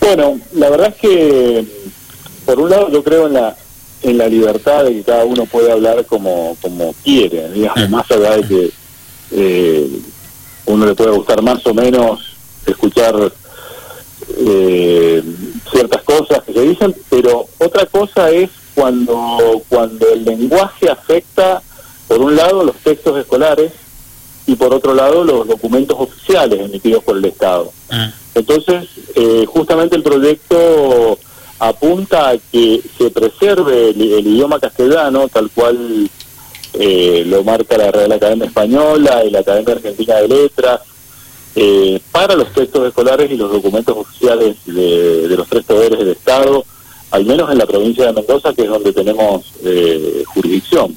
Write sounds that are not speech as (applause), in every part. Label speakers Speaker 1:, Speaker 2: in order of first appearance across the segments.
Speaker 1: Bueno, la verdad es que, por un lado, yo creo en la en la libertad de que cada uno puede hablar como, como quiere, digamos, más allá de que eh, uno le puede gustar más o menos escuchar eh, ciertas cosas que se dicen, pero otra cosa es cuando, cuando el lenguaje afecta, por un lado, los textos escolares y por otro lado, los documentos oficiales emitidos por el Estado.
Speaker 2: Ah.
Speaker 1: Entonces, eh, justamente el proyecto apunta a que se preserve el, el idioma castellano, tal cual eh, lo marca la Real Academia Española y la Academia Argentina de Letras, eh, para los textos escolares y los documentos oficiales de, de los tres poderes del Estado, al menos en la provincia de Mendoza, que es donde tenemos eh, jurisdicción.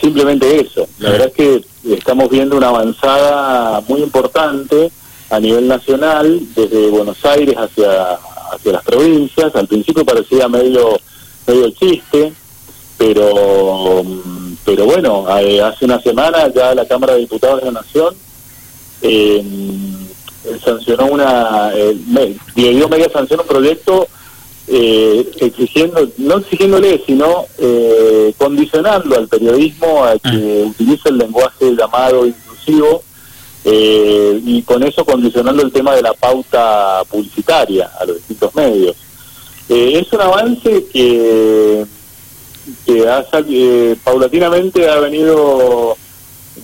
Speaker 1: Simplemente eso. La verdad es que estamos viendo una avanzada muy importante a nivel nacional, desde Buenos Aires hacia, hacia las provincias. Al principio parecía medio, medio chiste, pero, pero bueno, eh, hace una semana ya la Cámara de Diputados de la Nación eh, sancionó una, eh, dio media sanción a un proyecto eh, exigiendo, no exigiéndole, sino eh, condicionando al periodismo a que utilice el lenguaje llamado inclusivo eh, y con eso condicionando el tema de la pauta publicitaria a los distintos medios. Eh, es un avance que, que ha, eh, paulatinamente ha venido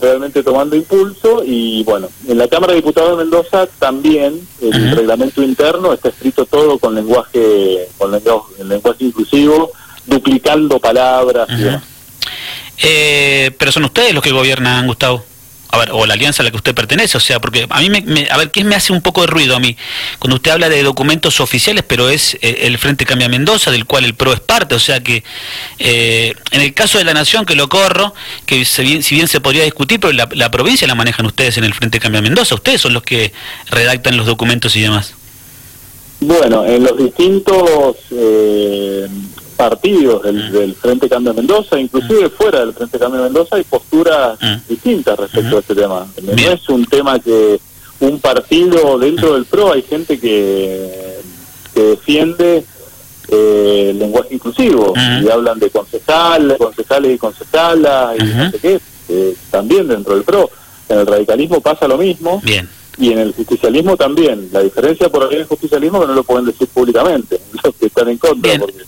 Speaker 1: realmente tomando impulso y bueno, en la Cámara de Diputados de Mendoza también el reglamento interno está escrito todo con lenguaje con lenguaje, lenguaje inclusivo, duplicando palabras y demás.
Speaker 2: Eh, pero son ustedes los que gobiernan, Gustavo. A ver, o la alianza a la que usted pertenece, o sea, porque a mí me, me- a ver, ¿qué me hace un poco de ruido a mí? Cuando usted habla de documentos oficiales, pero es eh, el Frente Cambia Mendoza, del cual el PRO es parte, o sea que eh, en el caso de la Nación, que lo corro, que se si bien se podría discutir, pero la, la provincia la manejan ustedes en el Frente Cambia Mendoza, ustedes son los que redactan los documentos y demás.
Speaker 1: Bueno, en los distintos eh, partidos del, del Frente Cambio Mendoza, inclusive fuera del Frente Cambio Mendoza, hay posturas
Speaker 2: Mm.
Speaker 1: distintas respecto a este tema. No es un tema que un partido dentro del PRO, hay gente que, que defiende eh, el lenguaje inclusivo y hablan de concejal, concejales y concejalas y no sé qué, eh, también dentro del PRO. En el radicalismo pasa lo mismo
Speaker 2: Bien.
Speaker 1: y en el justicialismo también. La diferencia por ahí en el justicialismo es que no lo pueden decir públicamente, (laughs) los que están en contra.
Speaker 2: Bien.
Speaker 1: Porque,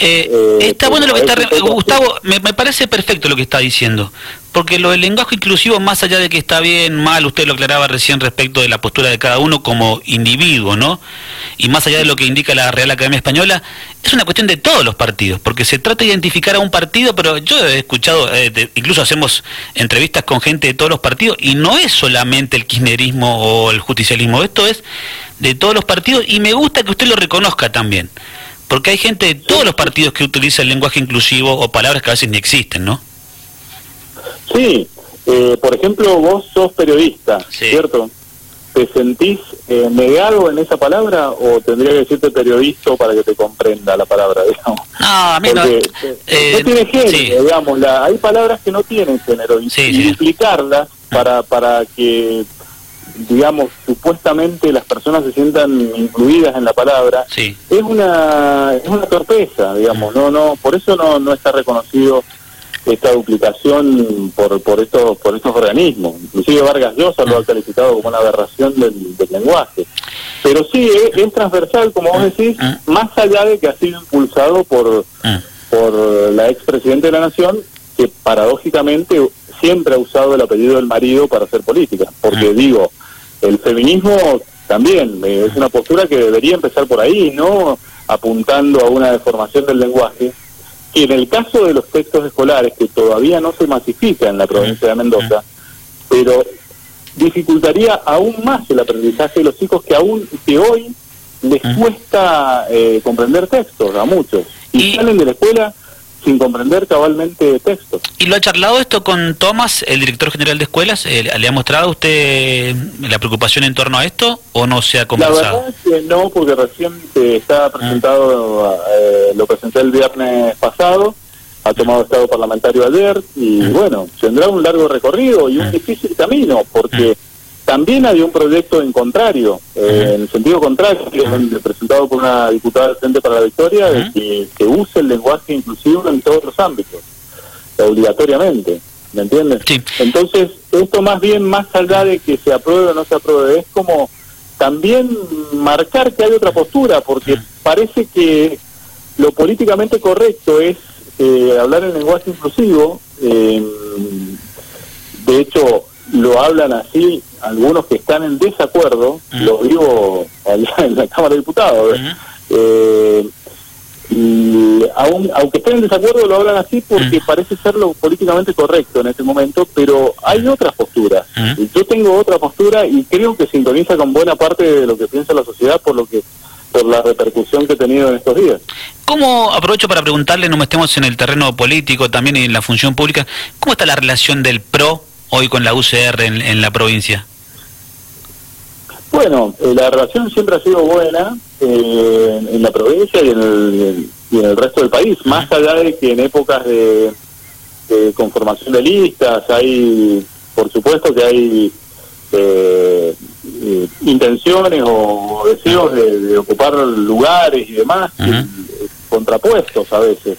Speaker 2: Eh,
Speaker 1: Eh,
Speaker 2: está bueno lo que está... Gustavo, me, me parece perfecto lo que está diciendo. Porque lo del lenguaje inclusivo, más allá de que está bien, mal, usted lo aclaraba recién respecto de la postura de cada uno como individuo, ¿no? Y más allá de lo que indica la Real Academia Española, es una cuestión de todos los partidos. Porque se trata de identificar a un partido, pero yo he escuchado, eh, de- incluso hacemos entrevistas con gente de todos los partidos, y no es solamente el kirchnerismo o el justicialismo, esto es de todos los partidos, y me gusta que usted lo reconozca también. Porque hay gente de todos los partidos que utiliza el lenguaje inclusivo o palabras que a veces ni existen, ¿no?
Speaker 1: sí, eh, por ejemplo, vos sos periodista,
Speaker 2: Sí.
Speaker 1: ¿cierto? ¿Te sentís eh, negado en esa palabra o tendría que decirte periodista para que te comprenda la palabra, (laughs) digamos?
Speaker 2: No, a mí no.
Speaker 1: Porque eh,
Speaker 2: eh,
Speaker 1: no tiene género,
Speaker 2: sí.
Speaker 1: digamos, la, hay palabras que no tienen género y,
Speaker 2: Sí,
Speaker 1: y
Speaker 2: sí.
Speaker 1: duplicarlas para, para que, digamos, supuestamente las personas se sientan incluidas en la palabra,
Speaker 2: Sí.
Speaker 1: es una es una torpeza, digamos, no no por eso no no está reconocido esta duplicación por por estos por estos organismos. Inclusive Vargas Llosa lo ha calificado como una aberración del, del lenguaje. Pero sí es, es transversal, como vos decís, más allá de que ha sido impulsado por
Speaker 2: Ah,
Speaker 1: por la expresidenta de la Nación, que paradójicamente siempre ha usado el apellido del marido para hacer política. Porque
Speaker 2: Ah.
Speaker 1: digo, el feminismo también eh, es una postura que debería empezar por ahí, no apuntando a una deformación del lenguaje, que en el caso de los textos escolares, que todavía no se masifica en la provincia de Mendoza, pero dificultaría aún más el aprendizaje de los chicos que aún que hoy les cuesta eh, comprender textos a muchos y,
Speaker 2: Y-
Speaker 1: salen de la escuela sin comprender cabalmente textos.
Speaker 2: ¿Y lo ha charlado esto con Tomás, el director general de escuelas? Eh, ¿Le ha mostrado a usted la preocupación en torno a esto o no se ha
Speaker 1: La
Speaker 2: conversado?
Speaker 1: verdad es que no, porque recién se está presentado, eh, lo presenté el viernes pasado, ha tomado estado parlamentario ayer y bueno, tendrá un largo recorrido y un difícil camino porque también hay un proyecto en contrario, eh, en el sentido contrario, presentado por una diputada del Frente para la Victoria, de que se use el lenguaje inclusivo en todos los ámbitos, obligatoriamente, ¿me entiendes? Entonces, esto más bien, más allá de que se apruebe o no se apruebe, es como también marcar que hay otra postura, porque parece que lo políticamente correcto es eh, hablar en lenguaje inclusivo, eh, de hecho, lo hablan así algunos que están en desacuerdo, lo digo allá (laughs) en la Cámara de Diputados, eh, y aunque estén en desacuerdo lo hablan así porque parece ser lo políticamente correcto en este momento, pero hay otras posturas. Yo tengo otra postura y creo que sintoniza con buena parte de lo que piensa la sociedad por lo que por la repercusión que he tenido en estos días.
Speaker 2: ¿Cómo, aprovecho para preguntarle, no estemos en el terreno político, también en la función pública, ¿cómo está la relación del PRO hoy con la UCR en, la provincia?
Speaker 1: Bueno, eh, la relación siempre ha sido buena eh, en la provincia y en, el, y en el resto del país, más allá de que en épocas de, conformación de listas hay, por supuesto que hay eh, intenciones o deseos de, ocupar lugares y demás, contrapuestos a veces.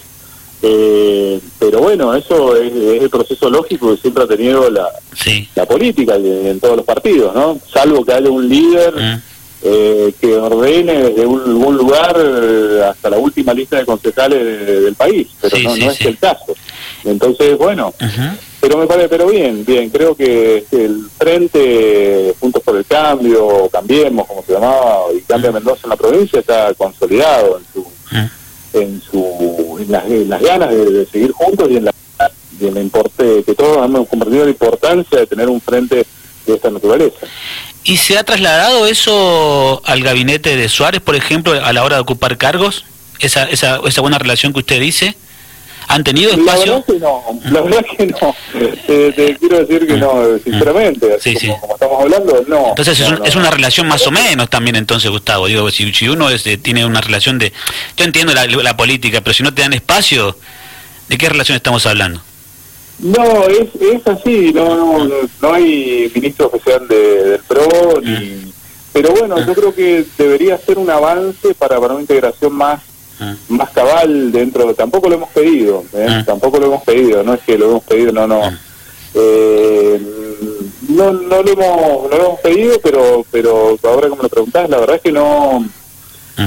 Speaker 1: Eh, pero bueno, eso es, el proceso lógico que siempre ha tenido la, la política en todos los partidos, ¿no? Salvo que haya un líder mm. eh, que ordene desde un, lugar eh, hasta la última lista de concejales del país, pero no, no es el caso. Entonces, bueno, pero me parece, pero bien, bien, creo que el Frente Juntos por el Cambio, Cambiemos, como se llamaba, y Cambia Mendoza en la provincia, está consolidado en su en su en las, ganas de, seguir juntos y en la, y importe que todos hemos comprendido la importancia de tener un frente de esta naturaleza.
Speaker 2: ¿Y se ha trasladado eso al gabinete de Suárez, por ejemplo, a la hora de ocupar cargos? Esa, esa, esa buena relación que usted dice. ¿Han tenido espacio?
Speaker 1: La verdad que no, la verdad que no. te, quiero decir que no, sinceramente. Sí, como, como, estamos hablando, no.
Speaker 2: Entonces es, una relación más o menos también entonces, Gustavo. Digo, si, si uno es, tiene una relación de... Yo entiendo la, la, política, pero si no te dan espacio, ¿de qué relación estamos hablando?
Speaker 1: No, es, es así, no, no, no hay ministro oficial de, del PRO, ni, mm. pero bueno, yo creo que debería ser un avance para, para una integración más Ah. más cabal dentro, tampoco lo hemos pedido, ¿eh? ah. tampoco lo hemos pedido, no es que lo hemos pedido, no, no. Ah. Eh, no, no, lo hemos, no lo hemos pedido, pero pero ahora como lo preguntás, la verdad es que no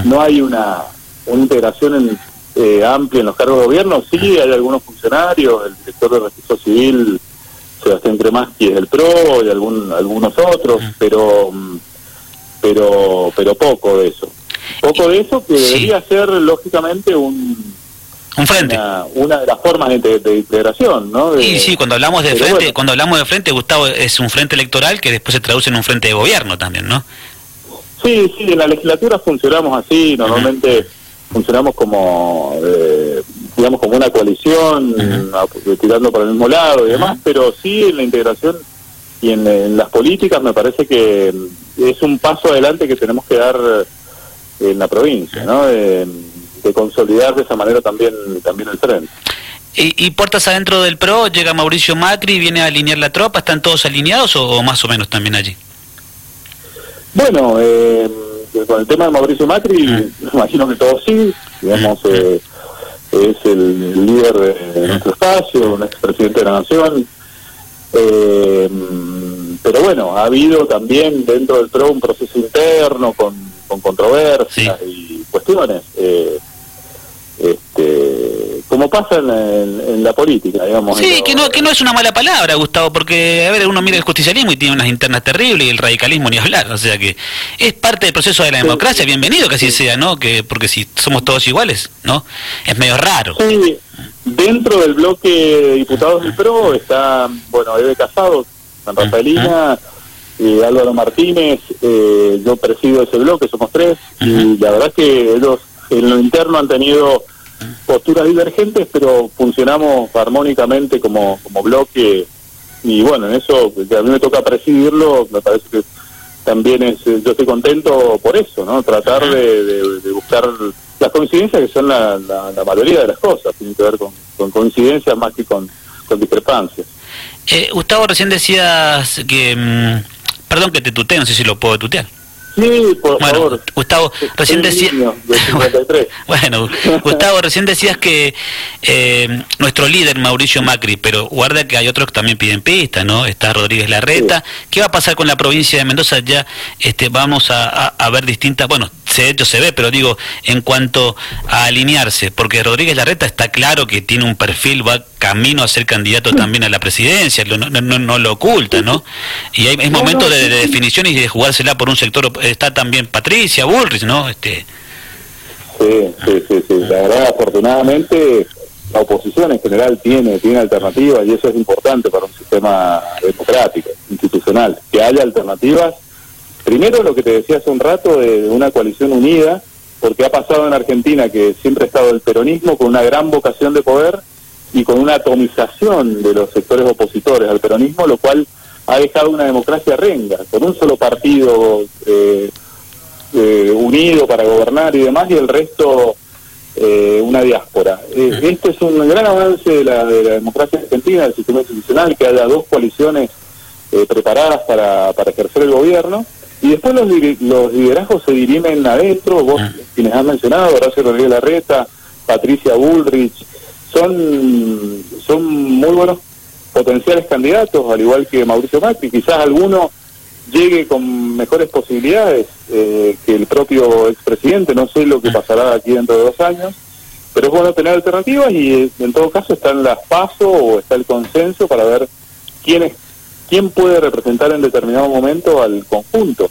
Speaker 1: no hay una, una integración en, eh, amplia en los cargos de gobierno. Sí, hay algunos funcionarios, el director de registro civil, Sebastián Cremaski es del PRO y algún, algunos otros, pero pero pero poco de eso poco de eso que debería ser lógicamente un
Speaker 2: un frente.
Speaker 1: una, de las formas de, integración no
Speaker 2: y sí cuando hablamos de frente cuando hablamos de frente Gustavo es un frente electoral que después se traduce en un frente de gobierno también no
Speaker 1: sí sí en la legislatura funcionamos así normalmente funcionamos como eh, digamos como una coalición tirando para el mismo lado y demás pero sí en la integración y en, en las políticas me parece que es un paso adelante que tenemos que dar en la provincia, ¿no? De, consolidar de esa manera también, también el tren.
Speaker 2: ¿Y, puertas adentro del PRO llega Mauricio Macri, viene a alinear la tropa? ¿Están todos alineados o, más o menos también allí?
Speaker 1: Bueno, eh, con el tema de Mauricio Macri, me (laughs) imagino que todos sí, digamos, eh, es el líder de nuestro espacio, un expresidente de la Nación. Eh, pero bueno, ha habido también dentro del PRO un proceso interno con con controversias y cuestiones. Eh, este, como pasa en, la política, digamos.
Speaker 2: Sí, que no, que no es una mala palabra, Gustavo, porque, a ver, uno mira el justicialismo y tiene unas internas terribles y el radicalismo ni hablar, o sea que es parte del proceso de la democracia, bienvenido que así sea, ¿no? que Porque si somos todos iguales, ¿no? Es medio raro.
Speaker 1: Sí, dentro del bloque diputados del PRO está, bueno, Eve Casado, San Rafaelina, y Álvaro Martínez, eh, yo presido ese bloque, somos tres, y la verdad es que ellos en lo interno han tenido posturas divergentes, pero funcionamos armónicamente como, como bloque, y bueno, en eso, que a mí me toca presidirlo, me parece que también es, yo estoy contento por eso, ¿no? Tratar de, buscar las coincidencias que son la, la, mayoría de las cosas, tienen que ver con, con coincidencias más que con, con discrepancias.
Speaker 2: Eh, Gustavo, recién decías que... Mm, perdón que te tutee, no sé si lo puedo tutear.
Speaker 1: Sí, por
Speaker 2: bueno,
Speaker 1: favor.
Speaker 2: Gustavo, recién decías... (laughs) (laughs) bueno, Gustavo, recién decías que eh, nuestro líder Mauricio Macri, pero guarda que hay otros que también piden pista, ¿no? Está Rodríguez Larreta. ¿Qué va a pasar con la provincia de Mendoza? Ya este, vamos a, a ver distintas, bueno, de hecho se ve, pero digo, en cuanto a alinearse, porque Rodríguez Larreta está claro que tiene un perfil, va camino a ser candidato también a la presidencia, no, no, no lo oculta, ¿no? Y hay, es momento de, de, definición y de jugársela por un sector, está también Patricia Bullrich, ¿no? Este...
Speaker 1: Sí, sí, sí, sí, la verdad, afortunadamente la oposición en general tiene, tiene alternativas y eso es importante para un sistema democrático, institucional, que haya alternativas Primero lo que te decía hace un rato de una coalición unida, porque ha pasado en Argentina que siempre ha estado el peronismo con una gran vocación de poder y con una atomización de los sectores opositores al peronismo, lo cual ha dejado una democracia renga, con un solo partido eh, eh, unido para gobernar y demás, y el resto eh, una diáspora. esto es un gran avance de la, de la democracia argentina, del sistema institucional, que haya dos coaliciones preparadas para, para ejercer el gobierno y después los, los liderazgos se dirimen adentro, vos quienes han mencionado, Horacio Rodríguez Larreta, Patricia Bullrich, son, son muy buenos potenciales candidatos, al igual que Mauricio Macri, quizás alguno llegue con mejores posibilidades eh, que el propio expresidente, no sé lo que pasará aquí dentro de dos años, pero es bueno tener alternativas y eh, en todo caso están las pasos o está el consenso para ver quiénes quién puede representar en determinado momento al conjunto.